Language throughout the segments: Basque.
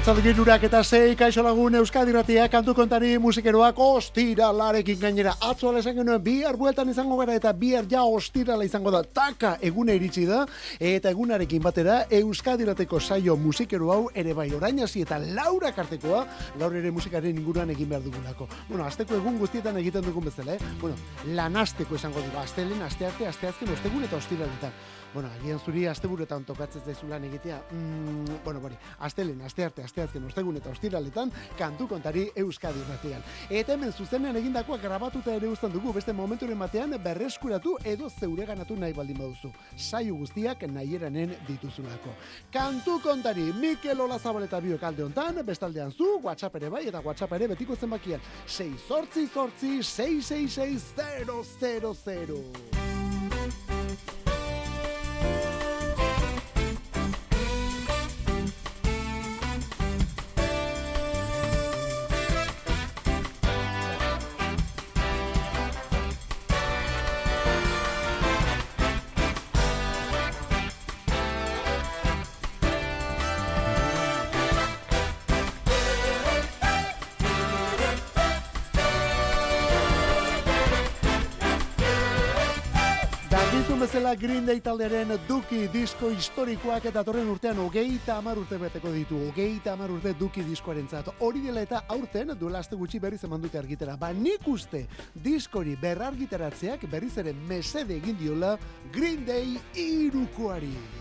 Arratzalde eta zei, kaixo lagun Euskadi Ratia, kantu kontari musikeroak ostira larekin gainera. Atzo alesan genuen bihar bueltan izango gara eta bihar ja ostira izango da. Taka egune iritsi da eta egunarekin batera Euskadi Rateko saio musikero hau ere bai orainasi eta laura kartekoa gaur ere musikaren inguruan egin behar dugulako. Bueno, azteko egun guztietan egiten dugun bezala, eh? Bueno, lanasteko izango dugu. Aztelen, astearte, asteazken, ostegun eta ostiraletan bueno, agian zuri asteburetan tokatzen zaizu lan egitea. Mm, bueno, bori, astelen, astearte, asteazken, ostegun eta ostiraletan kantu kontari Euskadi ratian. Eta hemen zuzenean egindakoa grabatuta ere uzten dugu beste momenturen batean berreskuratu edo zeure ganatu nahi baldin baduzu. Saio guztiak nahiranen dituzulako. Kantu kontari Mikel Ola Zabaleta biok alde hontan, bestaldean zu, WhatsApp ere bai eta WhatsApp ere betiko zenbakian. 6 sortzi sortzi 666 000. Bezala Green Day taldearen Duki disko historikoak eta torren urtean hogeita amar urte beteko ditu. Hogeita amar urte Duki diskoaren zat. Hori dela eta aurten duela azte gutxi berriz eman dute argitera. Ba nik uste diskori berra argitaratzeak berriz ere mesede egin diola Green Day irukoari.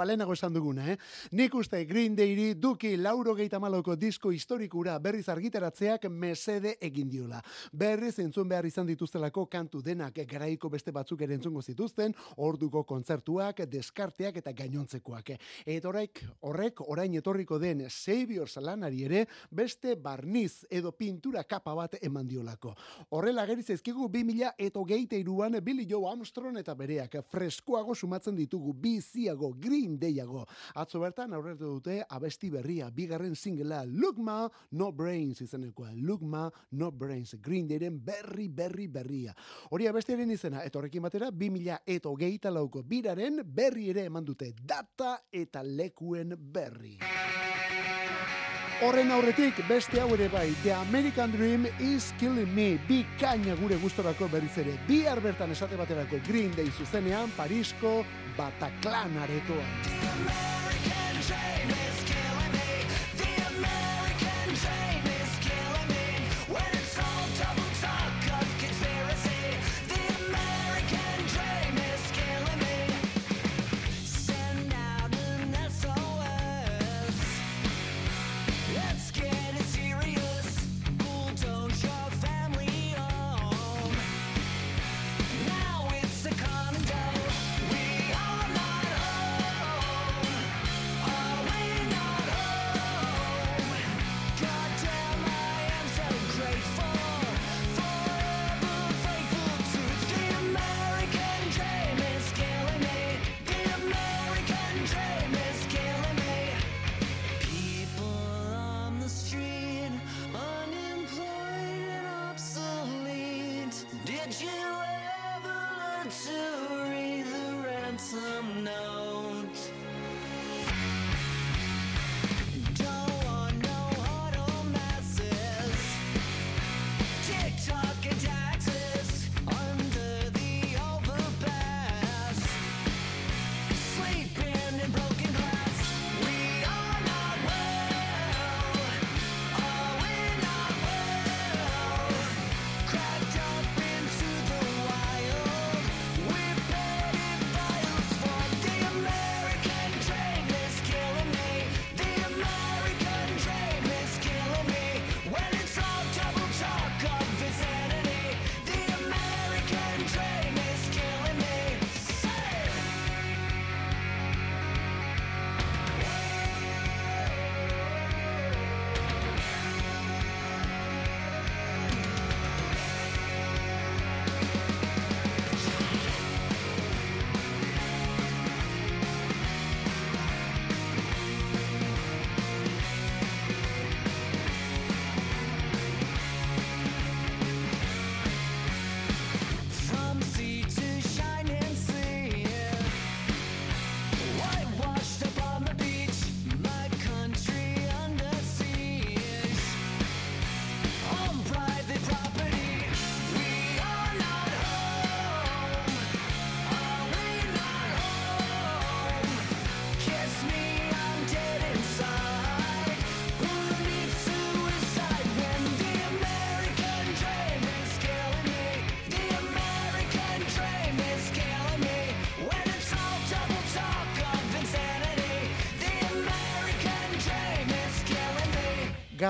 Balenago esan duguna, eh? Nik uste Green Dayri duki lauro geita maloko disko historikura berriz argitaratzeak mesede egin diola. Berriz entzun behar izan dituztelako kantu denak garaiko beste batzuk ere entzungo zituzten, orduko kontzertuak, deskarteak eta gainontzekoak. Eta horrek, horrek orain etorriko den Savior Salanari ere beste barniz edo pintura kapa bat eman diolako. Horrela geriz ezkigu 2000 eto geite iruan Billy Joe Armstrong eta bereak freskoago sumatzen ditugu biziago Green Deiago. Atzo bertan aurretu dute abesti berria, bigarren singela Lugma No Brains izenekoa. Lugma No Brains. Green Dayren berri, berri, berria. Hori abestiaren izena, eta horrekin batera, 2000 eto geita lauko biraren berri ere eman dute. Data eta lekuen berri. Horren aurretik, beste hau ere bai, The American Dream is Killing Me, bi kaina gure gustorako berriz ere, bi bertan esate baterako Green Day zuzenean, Parisko, Bataclan aretoan.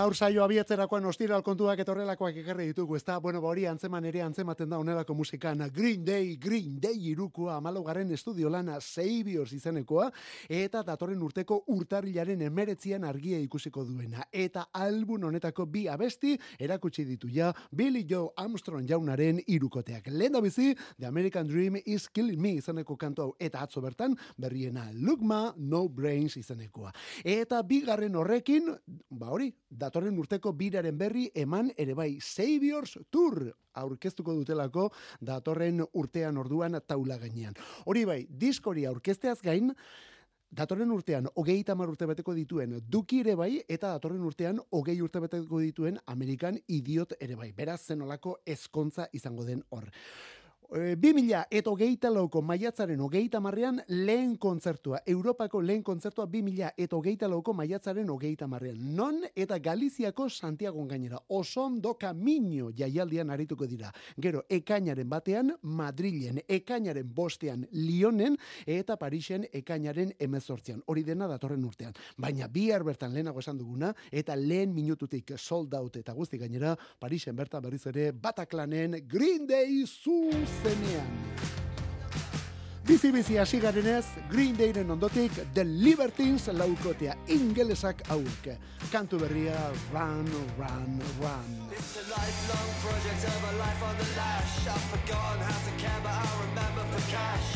Gaur saio abiatzerakoan ostiral kontuak etorrelakoak ekarri ditugu, ez da, bueno, hori antzeman ere antzematen da onelako musikan Green Day, Green Day irukua, amalogaren estudio lana Saviors izenekoa, eta datorren urteko urtarrilaren emeretzian argia ikusiko duena. Eta album honetako bi abesti erakutsi ditu ja Billy Joe Armstrong jaunaren irukoteak. Lehen da bizi, The American Dream is Killing Me izeneko kantu hau, eta atzo bertan berriena Look Ma, No Brains izenekoa. Eta bigarren horrekin, ba hori, datorren urteko biraren berri eman ere bai Saviors Tour aurkeztuko dutelako datorren urtean orduan taula gainean. Hori bai, diskori aurkezteaz gain, Datorren urtean, hogei tamar urte beteko dituen duki ere bai, eta datorren urtean, hogei urte beteko dituen Amerikan idiot ere bai. Beraz, zenolako ezkontza izango den hor. E, bi mila eta hogeita lauko maiatzaren hogeita marrean lehen kontzertua. Europako lehen kontzertua bi mila eta hogeita lauko maiatzaren hogeita marrean. Non eta Galiziako Santiago gainera. Oson do kamino jaialdian arituko dira. Gero, ekainaren batean Madrilen, ekainaren bostean Lionen eta Parisen ekainaren emezortzean. Hori dena datorren urtean. Baina bihar bertan lehenago esan duguna eta lehen minututik sold out eta guzti gainera Parisen bertan berriz ere Bataklanen Green Day Zuz zenean. Bizi-bizi hasi garenez, Green Dayren ondotik The Libertines laukotea ingelesak hauk. Kantu berria Run, Run, Run. It's a lifelong project of a life on the lash. I've forgotten how to care, but I remember for cash.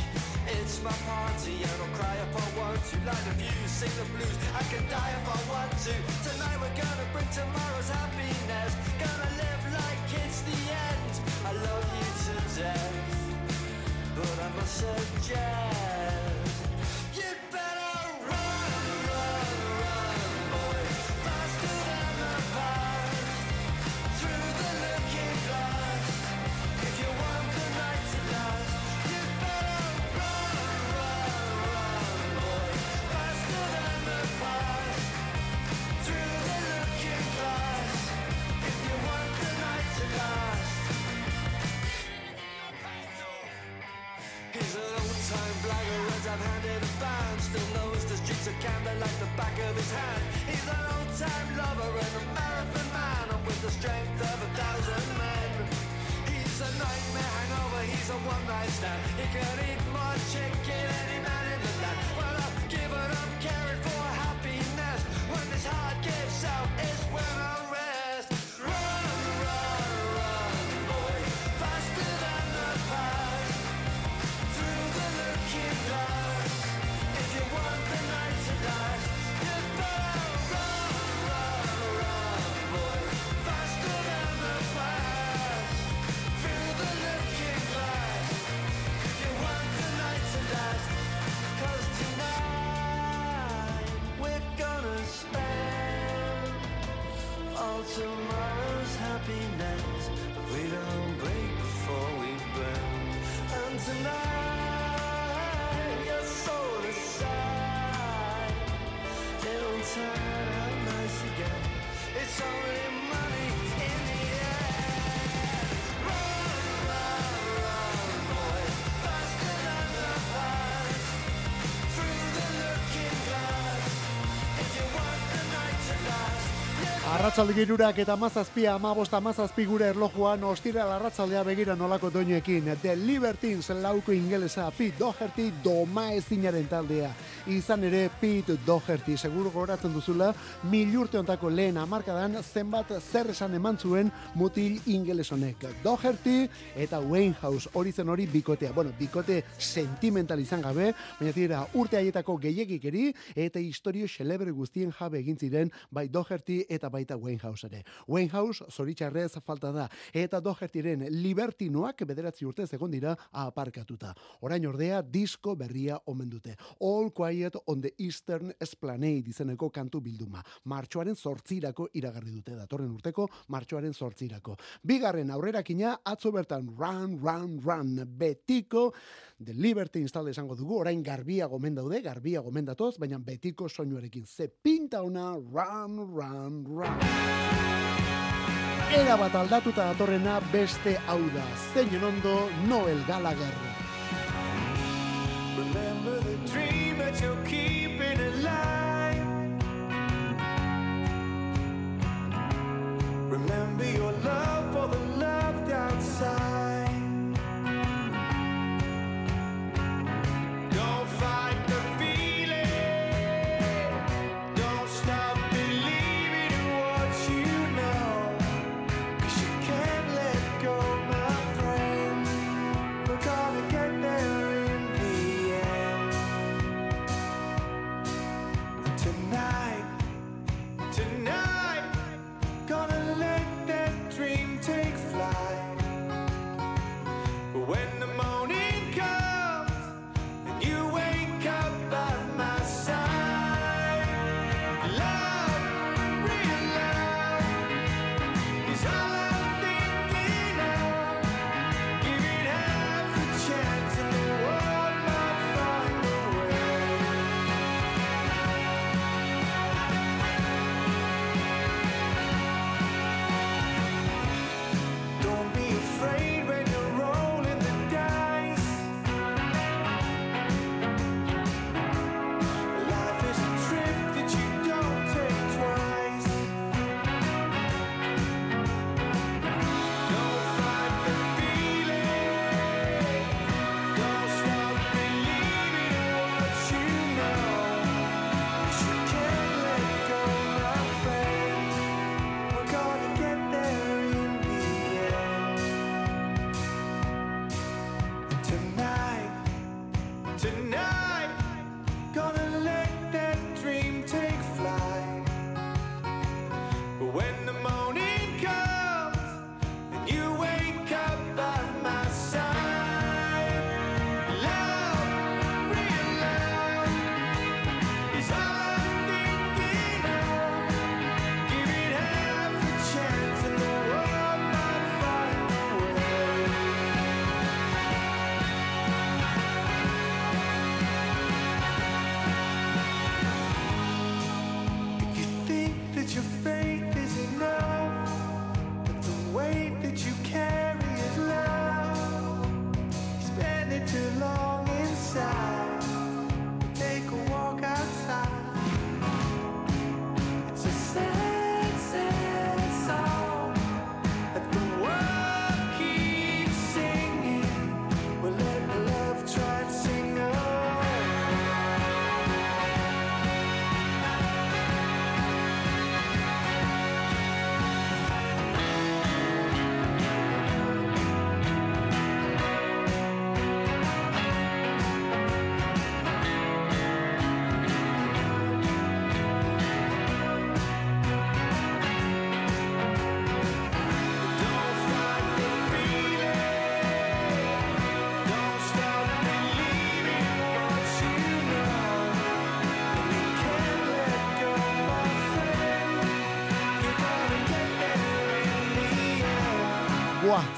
It's my party and I'll cry if I want to Light the views, sing the blues, I can die if I want to Tonight we're gonna bring tomorrow's happiness Gonna live like it's the end I love you suggest. Arratzalde girurak eta mazazpia, amabosta mazazpi gure erlojuan, ostira larratzaldea begira nolako doinuekin. The Libertines lauko ingelesa, Pete Doherty doma ezinaren taldea. Izan ere Pete Doherty, seguro goratzen duzula, mil urte ontako lehen amarkadan zenbat zer esan eman zuen mutil ingelesonek. Doherty eta Wayne House hori zen hori bikotea. Bueno, bikote sentimental izan gabe, baina tira urte haietako gehiagikeri eta historio celebre guztien jabe egin ziren bai Doherty eta baita Wayne House ere. Wayne zoritxarrez falta da eta Dohertyren libertinoak bederatzi urte egon dira aparkatuta. Orain ordea disko berria omen dute. All Quiet on the Eastern Esplanade izeneko kantu bilduma. Martxoaren sortzirako iragarri dute datorren urteko martxoaren sortzirako. Bigarren aurrerakina atzo bertan run, run, run, betiko The Liberty install esango dugu, orain garbia gomen daude, garbia gomen datoz, baina betiko soinuarekin ze pinta ona, run, run, run. Era bat aldatuta datorrena beste hau da. Zein ondo Noel Gallagher. Remember the dream that you're keeping alive. Remember your love for the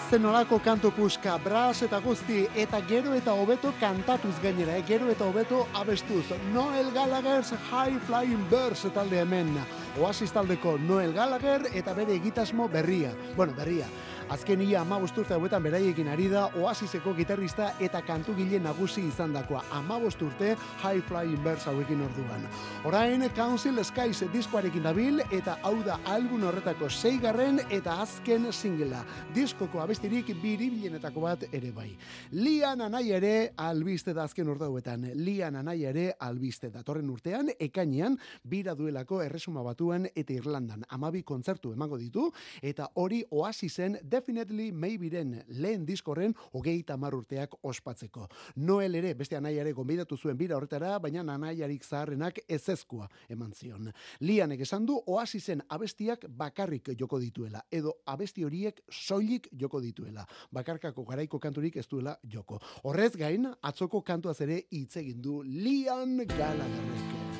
Buah, zenolako kantu puska, bras eta guzti, eta gero eta hobeto kantatuz gainera, eh? gero eta hobeto abestuz. Noel Gallagher's High Flying Birds talde hemen. Oasis taldeko Noel Gallagher eta bere egitasmo berria. Bueno, berria. Azken ia ama bosturte hauetan beraiekin ari da oasiseko gitarrista eta kantu gile nagusi izan dakoa. Ama bosturte High Flying Birds hauekin orduan. Orain Council Skies diskoarekin dabil eta hau da album horretako zeigarren eta azken singela. Diskoko abestirik biribilenetako bat ere bai. Lian anai ere albiste da azken urte hauetan. Lian anai ere albiste datorren urtean ekainean bira duelako erresuma batuan eta Irlandan. Amabi kontzertu emango ditu eta hori oasisen Definitely Maybe-ren lehen diskorren hogeita urteak ospatzeko. Noel ere, beste anaiare gombidatu zuen bira horretara, baina anaiarik zaharrenak ezezkoa eman zion. Lianek esan du, oasisen abestiak bakarrik joko dituela, edo abesti horiek soilik joko dituela. Bakarkako garaiko kanturik ez duela joko. Horrez gain, atzoko kantuaz ere hitz egin du Lian Gallagherrek.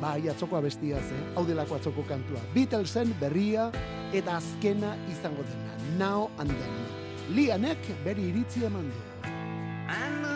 Bai, atzoko abestiaz, eh? hau delako atzoko kantua. Beatlesen berria eta azkena izango dena. now and then. Lianek beri iritzi eman du.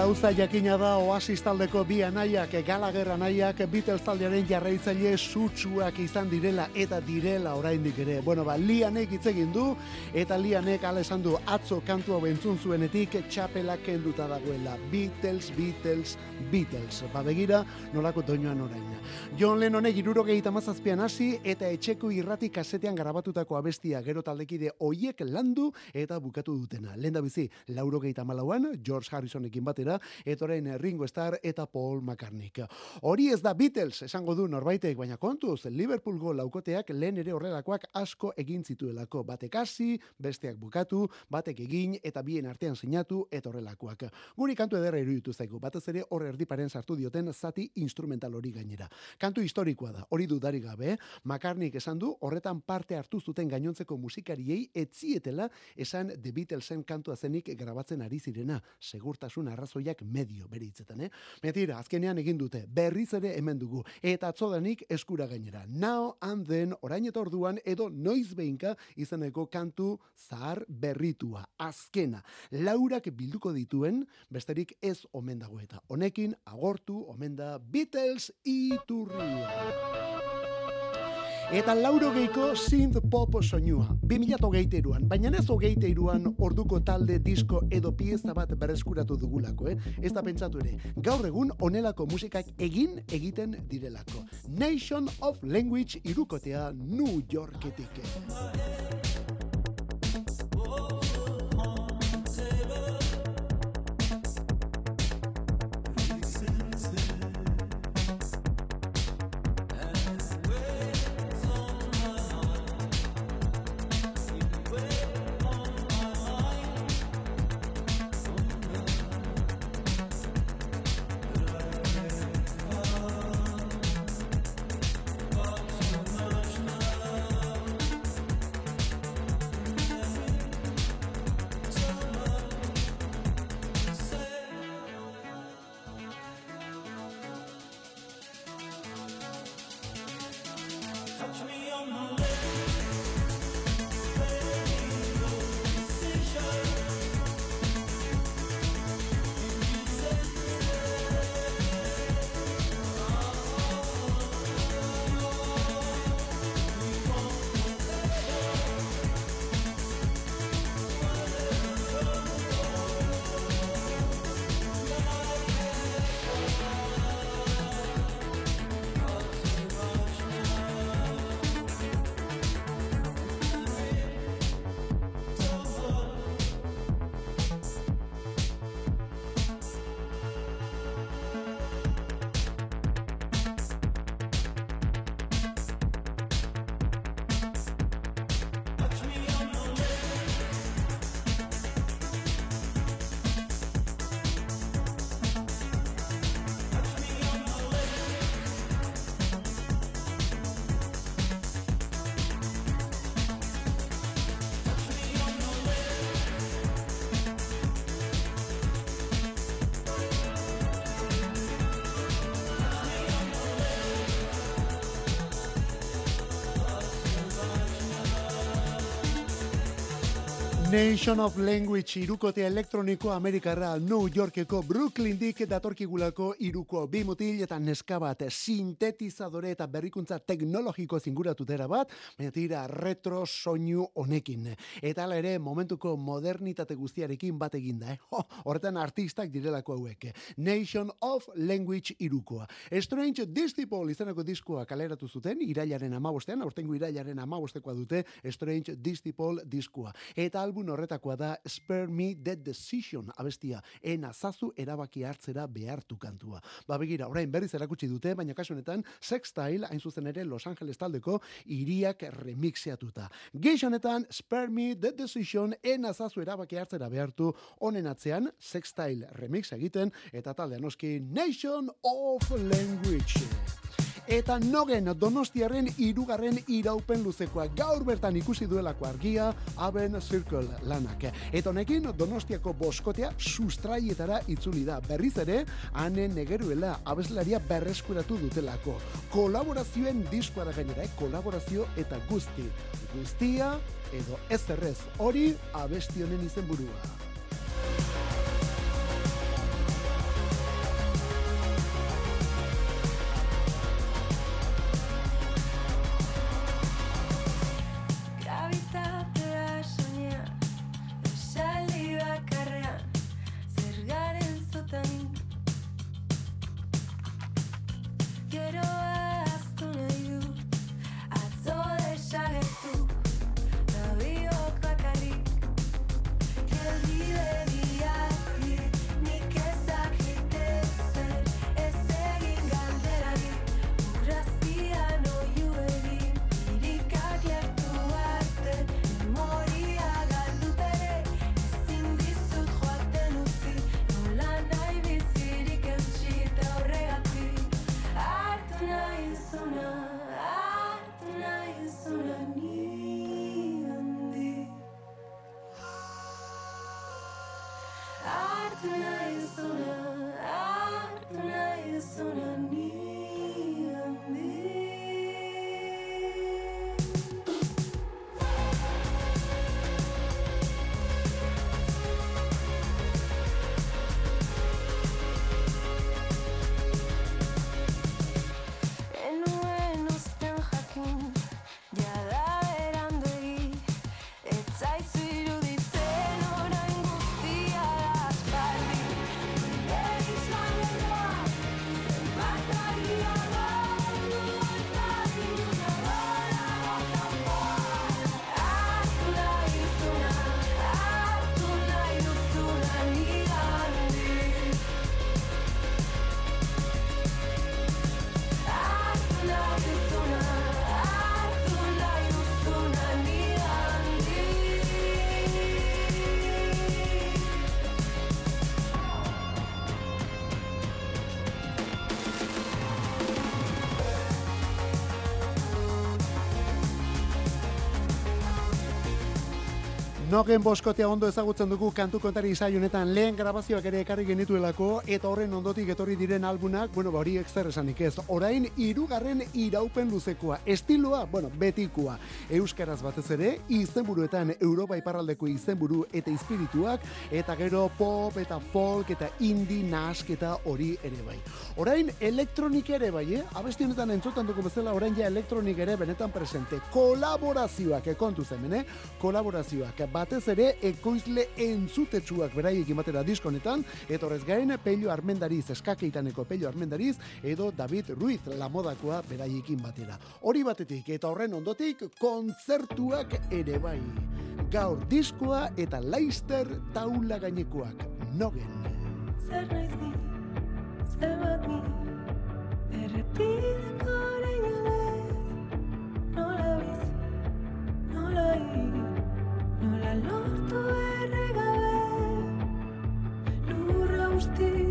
Gauza jakina da Oasis taldeko bi anaiak, Gallagher anaiak, Beatles taldearen jarraitzaile sutsuak izan direla eta direla oraindik ere. Bueno, ba, lianek hitz egin du eta lianek ala esan du atzo kantua bentzun zuenetik txapela kenduta dagoela. Beatles, Beatles, Beatles. Ba, begira, nolako doinoan orain. John Lennonek irurogeita mazazpian hasi eta etxeko irrati kasetean garabatutako abestia gero taldekide oiek landu eta bukatu dutena. Lenda bizi, laurogeita malauan, George Harrisonekin batera, etoren Ringo Starr eta Paul McCartney. Hori ez da Beatles, esango du norbaitek, baina kontuz, Liverpoolgo laukoteak lehen ere horrelakoak asko egin zituelako. Batek hasi, besteak bukatu, batek egin eta bien artean sinatu eta horrelakoak. Guri kantu ederra iruditu zaigu, batez ere hor erdiparen sartu dioten zati instrumental hori gainera. Kantu historikoa da, hori dudari gabe, McCartney esan du horretan parte hartu zuten gainontzeko musikariei etzietela esan The Beatlesen kantua zenik grabatzen ari zirena, segurtasun arraz arrazoiak medio bere hitzetan, eh? Metira, azkenean egin dute, berriz ere hemen dugu, eta atzodanik eskura gainera. Now and then, orain eta orduan, edo noiz behinka izeneko kantu zahar berritua, azkena. Laurak bilduko dituen, besterik ez omen dago eta. Honekin, agortu, omen da, Beatles iturria. Eta lauro geiko synth pop soinua. 2008an, baina ez hogeiteiruan orduko talde disko edo pieza bat berreskuratu dugulako, eh? Ez da pentsatu ere, gaur egun onelako musikak egin egiten direlako. Nation of Language irukotea New Yorketik. Nation of Language irukote elektroniko Amerikarra New Yorkeko Brooklyn dik datorkigulako iruko bimutil eta neska bat sintetizadore eta berrikuntza teknologiko zinguratu dera bat, baina tira retro soinu honekin. Eta ala ere momentuko modernitate guztiarekin bat eginda, eh? horretan artistak direlako hauek. Nation of Language irukoa. Strange Disciple izaneko diskoa kaleratu zuten, irailaren amabostean, aurtengo irailaren amabostekoa dute Strange Disciple diskoa. Eta albu album horretakoa da Spare Me That Decision abestia, ena zazu erabaki hartzera behartu kantua. Ba begira, orain berriz erakutsi dute, baina kasu honetan Sextile hain zuzen ere Los Angeles taldeko iriak remixeatuta. Geix Spare Me That Decision ena zazu erabaki hartzera behartu honen atzean Sextile remix egiten eta talde noski Nation of Language. Eta nogen donostiaren irugarren iraupen luzekoa gaur bertan ikusi duelako argia Aben Circle lanak. Eta honekin donostiako boskotea sustraietara itzuli da. Berriz ere, hanen negeruela abeslaria berreskuratu dutelako. Kolaborazioen diskoa da gainera, eh? kolaborazio eta guzti. Guztia edo ez errez hori abestionen izen persona. Nogen boskotea ondo ezagutzen dugu kantu kontari izai honetan lehen grabazioak ere ekarri genituelako eta horren ondotik etorri diren albunak, bueno, ba, horiek zer esanik ez. Orain, irugarren iraupen luzekoa. Estiloa, bueno, betikua. Euskaraz batez ere, izenburuetan Europa iparraldeko izenburu eta espirituak, eta gero pop eta folk eta indie nask eta hori ere bai. Orain, elektronik ere bai, eh? Abesti honetan entzutan dugu bezala, orain ja elektronik ere benetan presente. Kolaborazioak, eh, zen, eh? Kolaborazioak, batez ere ekoizle entzutetsuak beraiek batera diskonetan, eta horrez gain Pello Armendariz, eskakeitaneko Pello Armendariz, edo David Ruiz lamodakoa beraiekin batera. Hori batetik eta horren ondotik kontzertuak ere bai. Gaur diskoa eta Leister taula gainekoak. Nogen. Zer naiz ni, zer bat ni, errepideko nola biz, nola nola lortu erregabe lurra usti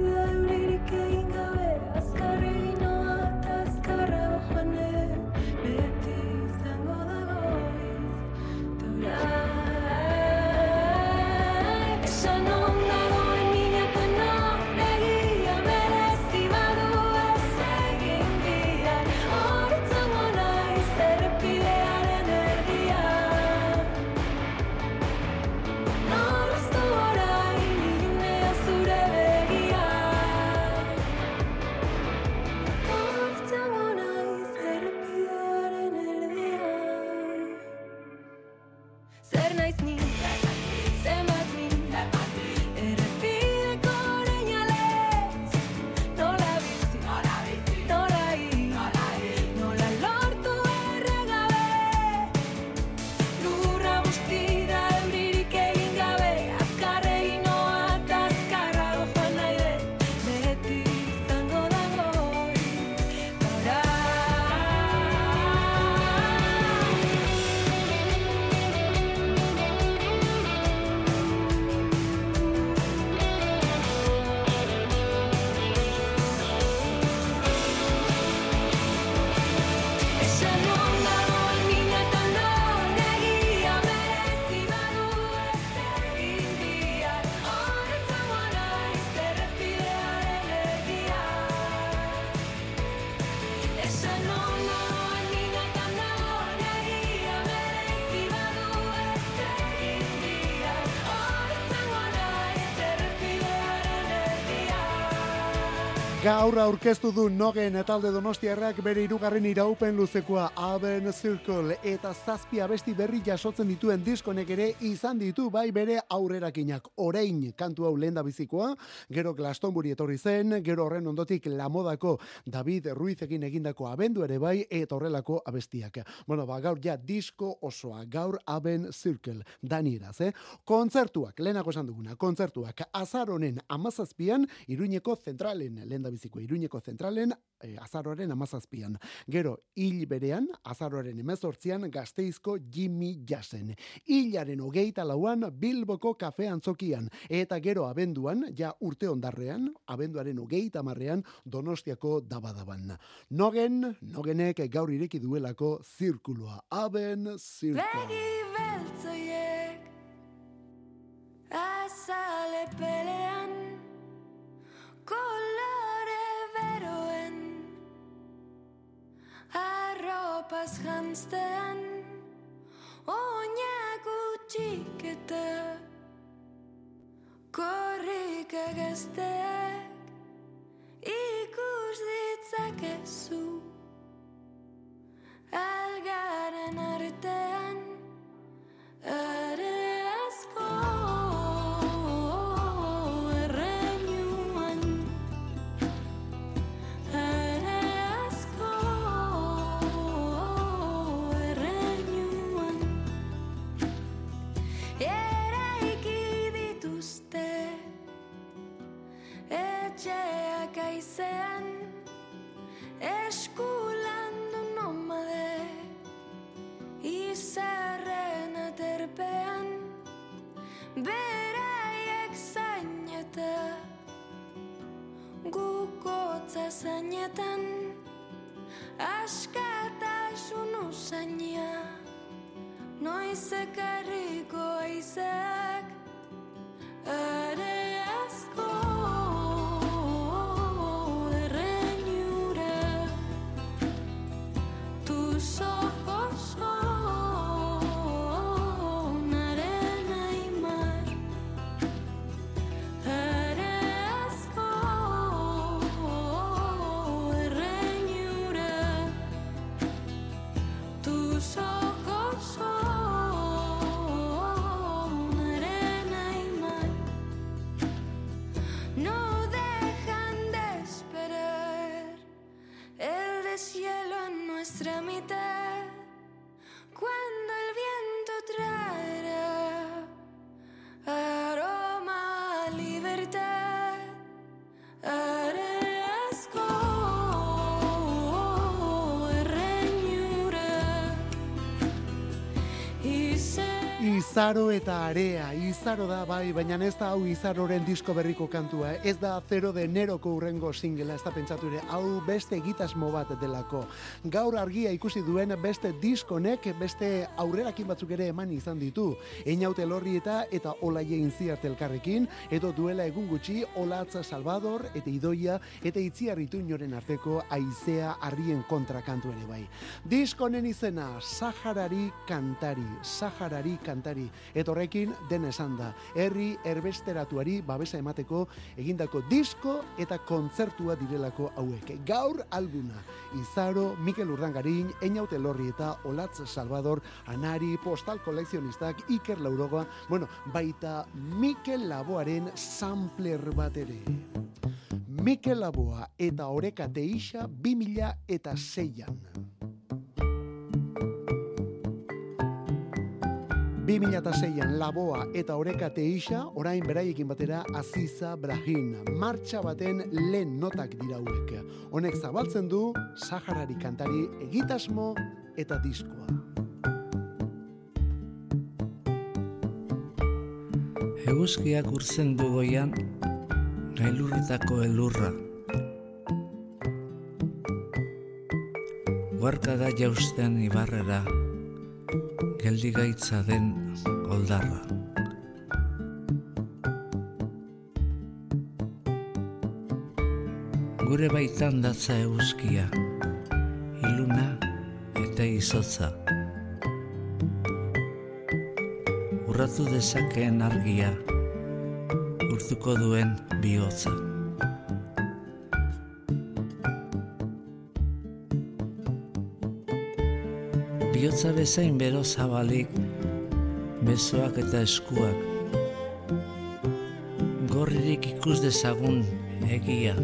Gaur aurkeztu du nogen talde donostiarrak bere irugarren iraupen luzekoa Aben Circle eta zazpi abesti berri jasotzen dituen diskonek ere izan ditu bai bere aurrerakinak. Orein kantu hau lehen bizikoa, gero Glastonbury etorri zen, gero horren ondotik Lamodako David Ruizekin egindako abendu ere bai eta horrelako abestiak. Bueno, ba, gaur ja disko osoa, gaur Aben Circle, danieraz, eh? Kontzertuak, lehenako esan duguna, kontzertuak, azaronen amazazpian, iruñeko zentralen lehen biziko iruñeko zentralen e, azaroaren amazazpian. Gero, hil berean, azaroaren emezortzian, gazteizko Jimmy Jasen. Hilaren hogeita lauan, Bilboko kafe antzokian. Eta gero, abenduan, ja urte ondarrean, abenduaren hogeita marrean, donostiako dabadaban. Nogen, nogenek gaur ireki duelako zirkuloa. Aben zirkuloa. Begi beltzoiek, azale arropaz jantztean oinak utxik eta korrik egazteak ikus ditzakezu. Algaren artean. are zainetan askatasun usainia noiz ekarriko Izaro eta area, izaro da bai, baina ez da hau izaroren disko berriko kantua, ez da zero de neroko urrengo singela, ez da pentsatu ere, hau beste egitasmo bat delako. Gaur argia ikusi duen beste diskonek, beste aurrerakin batzuk ere eman izan ditu. Einaute lorri eta eta olaie inziarte elkarrekin, edo duela egun gutxi, olatza Salvador, eta idoia, eta itziarritu inoren arteko aizea arrien kontra kantu ere bai. Diskonen izena, Saharari kantari, Saharari kantari, eta horrekin den esan da. Herri erbesteratuari babesa emateko egindako disko eta kontzertua direlako hauek. Gaur albuna, Izaro, Mikel Urdangarin, Einaute Lorri eta Olatz Salvador, Anari, Postal Kolekzionistak, Iker Lauroga, bueno, baita Mikel Laboaren sampler bat ere. Mikel Laboa eta Oreka Teixa 2000 2006an Laboa eta Oreka Teixa, orain beraiekin batera Aziza Brahin. Martxa baten lehen notak dira hauek. Honek zabaltzen du Saharari kantari egitasmo eta diskoa. Eguzkiak urtzen du goian, gailurritako elurra. Guarka da jausten ibarrera, geldi gaitza den oldarra. Gure baitan datza euskia, iluna eta izotza. Urratu dezakeen argia, urtuko duen bihotza. Bihotza bezain bero zabalik, besoak eta eskuak. Gorririk ikus dezagun egia,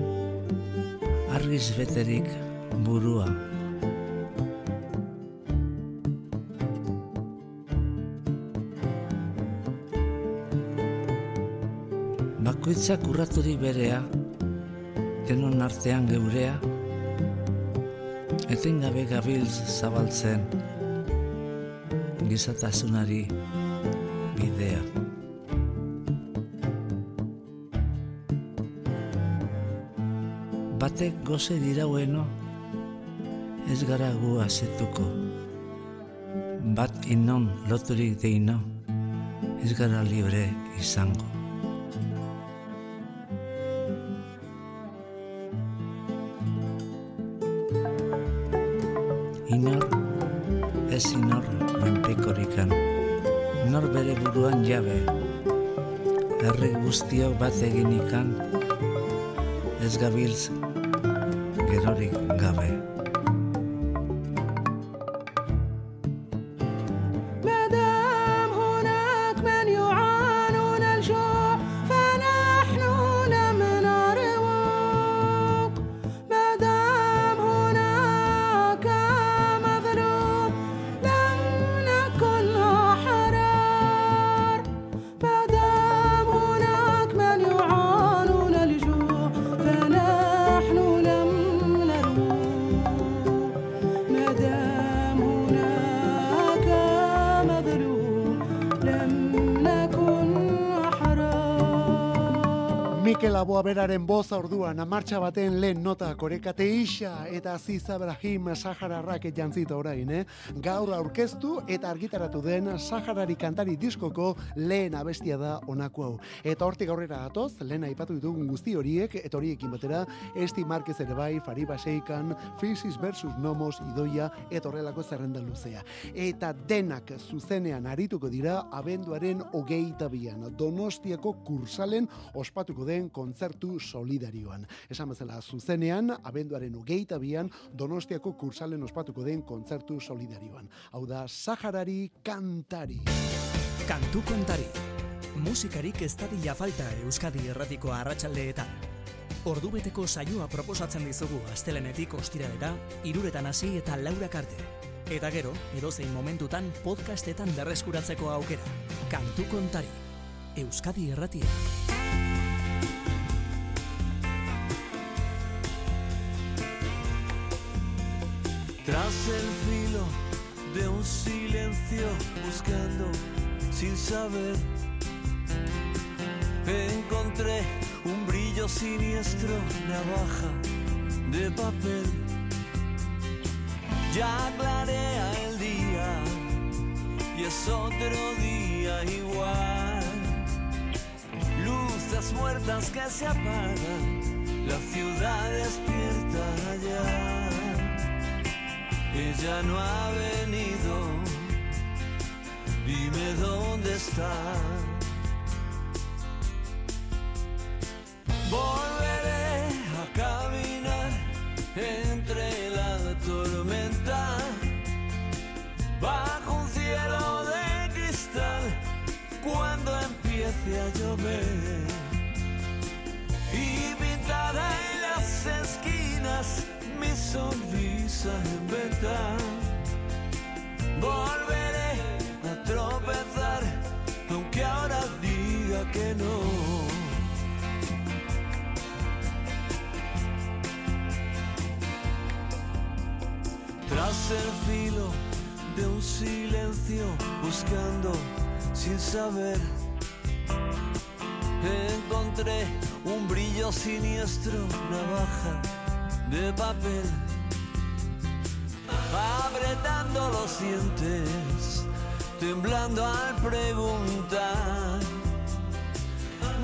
argiz beterik burua. Bakoitzak urraturik berea, denon artean geurea, etengabe gabiltz zabaltzen, gizatasunari bidea. Batek goze diraueno ez gara gu azetuko. Bat inon loturik deino ez gara libre izango. Inor ez inor menpekorikan. Nor bere buruan jabe, herri guztiok bat egin ikan, ez gabiltz gerorik gabe. Beraren boza orduan amartxa baten lehen nota korekate isa eta Aziz Abrahim Sahararrak jantzita orain, eh? Gaur aurkeztu eta argitaratu den Saharari kantari diskoko lehen abestia da honako hau. Eta hortik aurrera datoz, lehen aipatu ditugun guzti horiek, eta horiekin batera, Esti Marquez ere bai, Fariba Seikan, Fisis versus Nomos, Idoia, eta horrelako zerrenda luzea. Eta denak zuzenean arituko dira abenduaren hogeita bian, Donostiako kursalen ospatuko den kontzertu solidarioan. Esan bezala, zuzenean, abenduaren hogeita bian, Donostiako kursalen ospatuko den kontzertu solidarioan. Hau da, Saharari kantari. Kantu kontari. Musikarik ez dadila falta Euskadi erratiko arratsaldeetan. Ordubeteko saioa proposatzen dizugu astelenetik ostiralera, iruretan hasi eta laurak arte. Eta gero, edozein momentutan podcastetan berreskuratzeko aukera. Kantu kontari. Euskadi erratia. El filo de un silencio buscando sin saber, encontré un brillo siniestro, navaja de papel. Ya clarea el día y es otro día igual. Luces muertas que se apagan, la ciudad despierta ya. Ella no ha venido, dime dónde está. Volveré a caminar entre la tormenta, bajo un cielo de cristal, cuando empiece a llover. Y pintada en las esquinas mi sonrisa en verdad. Volveré a tropezar, aunque ahora diga que no. Tras el filo de un silencio, buscando sin saber, encontré un brillo siniestro, navaja de papel, apretando los dientes, temblando al preguntar.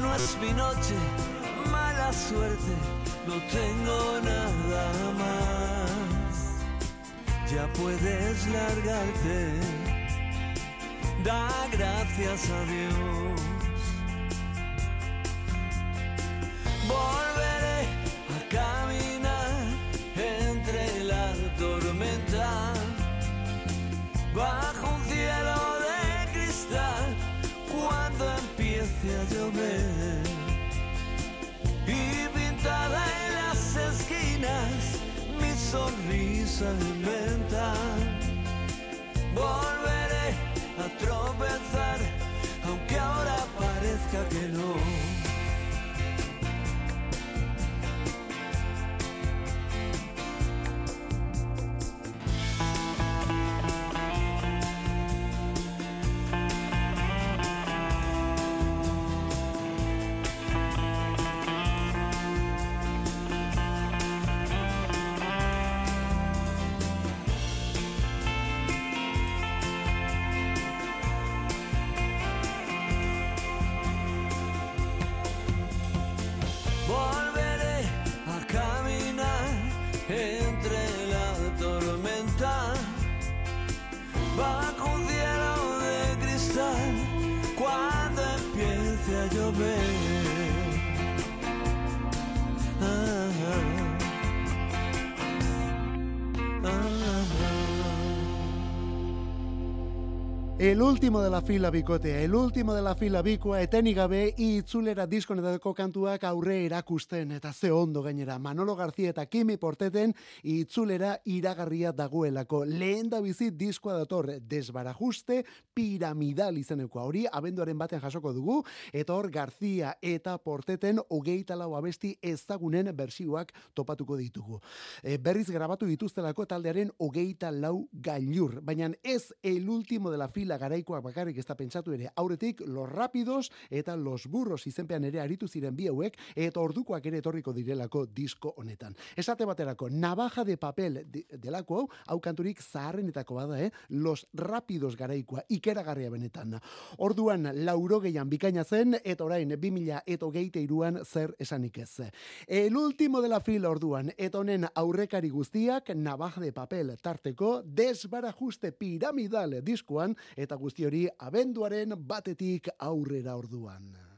No es mi noche, mala suerte, no tengo nada más. Ya puedes largarte, da gracias a Dios. Volveré sonrisa inventa. Volveré a tropezar, aunque ahora parezca que no. Bajo un cielo de cristal, cuando empiece a llover. El último de la fila bikotea, el último de la fila bikoa etenik gabe itzulera diskonetako kantuak aurre erakusten eta ze ondo gainera Manolo García eta Kimi Porteten itzulera iragarria dagoelako lehen da bizi diskoa dator desbarajuste piramidal izeneko hori abenduaren baten jasoko dugu eta hor García eta Porteten hogeita lau abesti ezagunen bersioak topatuko ditugu. E, berriz grabatu dituztelako taldearen hogeita lau gailur, baina ez el último de la fila pila garaikoak bakarrik ez da pentsatu ere aurretik los rápidos eta los burros izenpean ere aritu ziren bi hauek eta ordukoak ere etorriko direlako disko honetan. Esate baterako, navaja de papel de- delako hau, hau kanturik zaharrenetako bada, eh? Los rápidos garaikoa, ikeragarria benetan. Orduan, laurogeian bikaina zen, eta orain, 2000 eta hogeita iruan zer esanik ez. El último de la fila orduan, eta honen aurrekari guztiak, navaja de papel tarteko, desbarajuste piramidal diskoan, eta guzti hori abenduaren batetik aurrera orduan.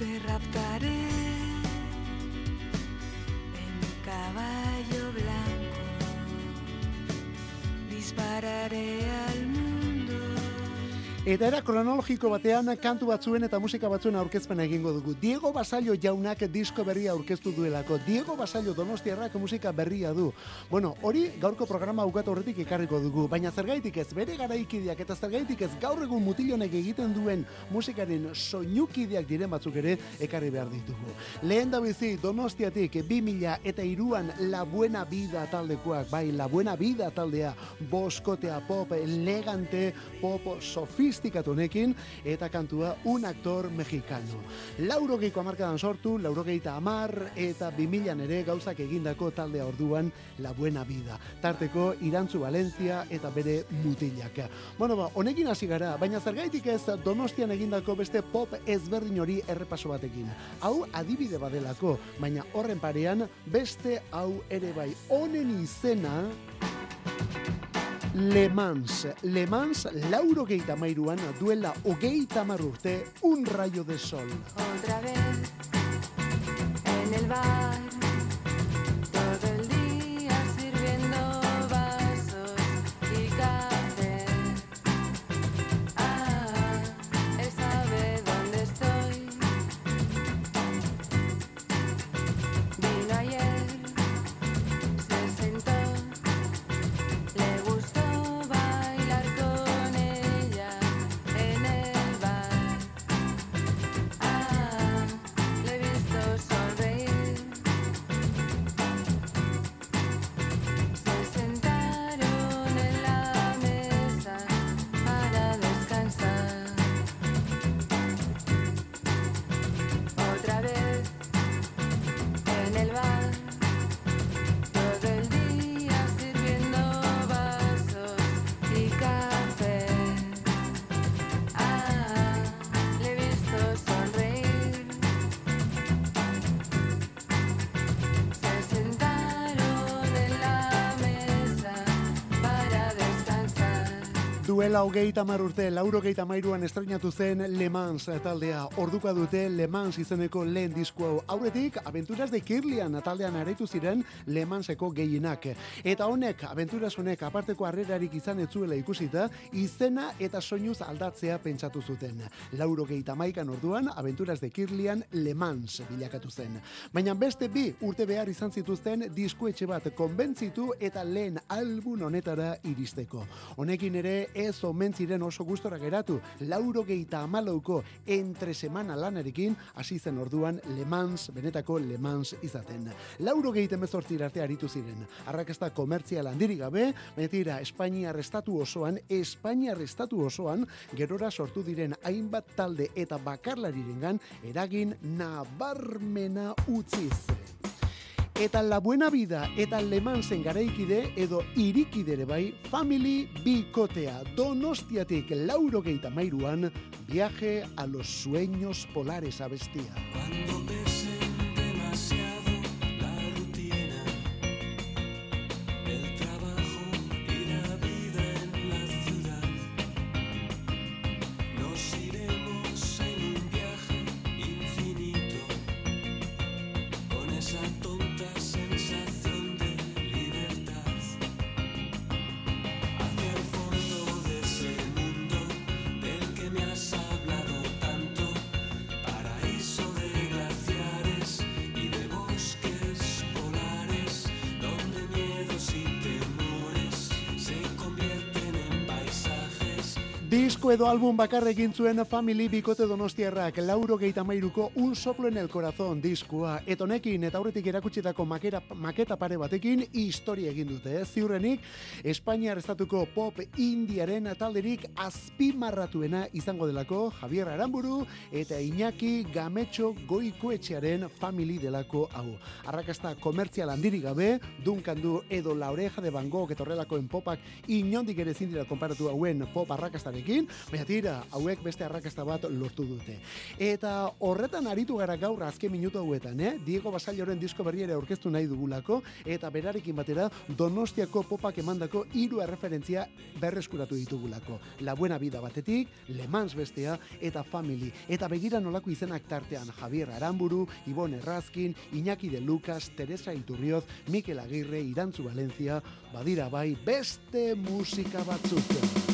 Te raptaré Eta era kronologiko batean kantu batzuen eta musika batzuen aurkezpena egingo dugu. Diego Basallo jaunak disko berria aurkeztu duelako. Diego Basallo donostiarrak musika berria du. Bueno, hori gaurko programa aukatu horretik ekarriko dugu. Baina zergaitik ez bere garaikideak eta zergaitik ez gaur egun mutilonek egiten duen musikaren soinukideak diren batzuk ere ekarri behar ditugu. Lehen da bizi donostiatik 2000 eta iruan La Buena Vida taldekoak, bai, La Buena Vida taldea, boskotea pop, elegante, pop sofistikatu honekin, eta kantua un actor mexicano. Laurogeiko amarkadan sortu, laurogeita amar, eta bimilan ere gauzak egindako taldea orduan La Buena Vida. Tarteko Irantzu Valencia eta bere mutilak. Bueno, ba, honekin hasi gara, baina zergaitik ez Donostian egindako beste pop ezberdin hori errepaso batekin. Hau adibide badelako, baina horren parean beste hau ere bai. Honen izena Le Mans. Le Mans lauro geita mairuan duela hogeita hamar urte un rayo de sol. Otra vez en el bar, Duela hogeita mar urte, lauro geita mairuan estrenatu zen Le Mans taldea. Orduka dute Le Mans izeneko lehen disko hau. Aurretik, Aventuras de Kirlian taldean areitu ziren Le Manseko gehienak. Eta honek, Aventuras honek aparteko harrerarik izan etzuela ikusita, izena eta soinuz aldatzea pentsatu zuten. Lauro geita maikan orduan, Aventuras de Kirlian Le Mans bilakatu zen. Baina beste bi urte behar izan zituzten diskuetxe bat konbentzitu eta lehen album honetara iristeko. Honekin ere ez omen ziren oso gustora geratu, lauro geita amalauko entre semana lanarekin hasi zen orduan Le Mans, benetako Le Mans izaten. Lauro geita mezortzir arte aritu ziren. Arrakasta komertzial handirik gabe, betira Espainia estatu osoan, Espainia estatu osoan, gerora sortu diren hainbat talde eta bakarlarirengan eragin nabarmena utziz. Eta La Buena Vida eta Le Mansen garaikide edo irikidere bai Family Bikotea Donostiatik lauro geita mairuan Viaje a los sueños polares abestia. Cuando edo album bakarra egin zuen Family Bikote Donostiarrak lauro geita mairuko Un soplo en el corazón diskoa. Eta honekin eta aurretik erakutsitako makera, maketa pare batekin historia egin dute. Eh? Ziurrenik, Espainiar estatuko pop indiaren talderik azpimarratuena izango delako Javier Aramburu eta Iñaki Gametxo Goikoetxearen Family delako hau. Arrakasta komertzial handirik gabe, Duncan du edo La Oreja de Van Gogh eta horrelakoen popak inondik ere ezin dira konparatu hauen pop arrakastarekin, baina tira, hauek beste arrakasta bat lortu dute. Eta horretan aritu gara gaur azken minutu hauetan, eh? Diego Basaioren disko berri ere aurkeztu nahi dugulako, eta berarekin batera Donostiako popak emandako hiru erreferentzia berreskuratu ditugulako. La Buena Vida batetik, Le Mans bestea, eta Family. Eta begira nolako izenak tartean Javier Aramburu, Ibon Errazkin, Iñaki de Lucas, Teresa Iturrioz, Mikel Agirre, Irantzu Valencia, badira bai beste musika batzuk.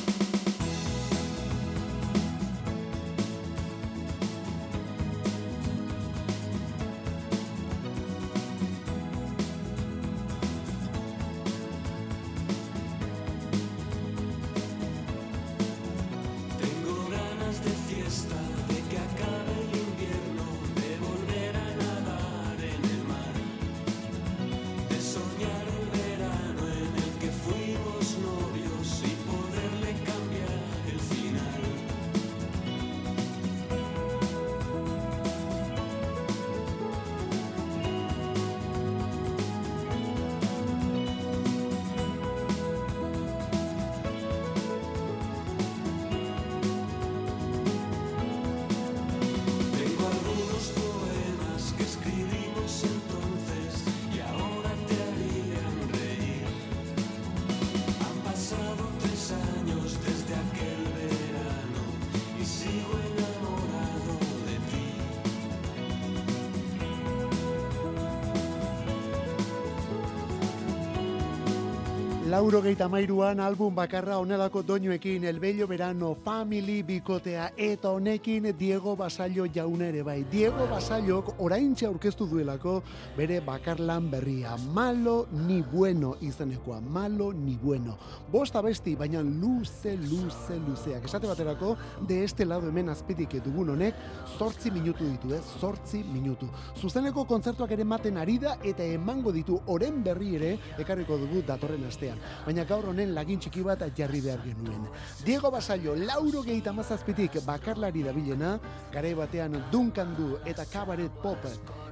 Lauro geita mairuan album bakarra onelako doinuekin El Bello Verano Family Bikotea eta honekin Diego Basallo jaunere bai. Diego Basallok oraintxe aurkeztu duelako bere bakarlan berria. Malo ni bueno izenekoa. Malo ni bueno. Bosta besti, baina luze, luze, luzeak. Esate baterako, de este lado hemen azpitik dugun honek, zortzi minutu ditu, eh? Zortzi minutu. Zuzeneko kontzertuak ere maten ari da eta emango ditu oren berri ere ekarriko dugu datorren astean. Baina gaur honen lagin txiki bat jarri behar genuen. Diego Basallo, lauro gehieta mazazpitik bakarlari dabilena, gare batean Duncan du eta Cabaret Pop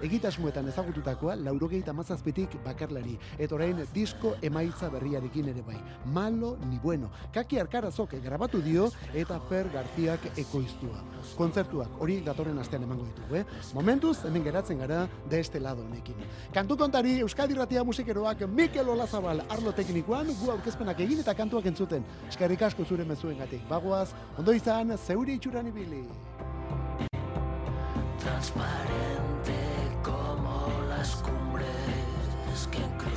egitasmuetan ezagututakoa laurogeita mazazpitik bakarlari, eta orain disko emaitza berriarekin ere bai. Malo ni bueno. Kaki arkarazok grabatu dio eta Fer Garziak ekoiztua. Kontzertuak hori datorren astean emango ditugu, eh? Momentuz, hemen geratzen gara de este lado honekin. Kantu kontari Euskadi Ratia musikeroak Mikel Olazabal arlo teknikoan gu aurkezpenak egin eta kantuak entzuten. Eskerrik asko zure mezuengatik. Bagoaz, ondo izan, zeuri itxuran ibili. transparente bien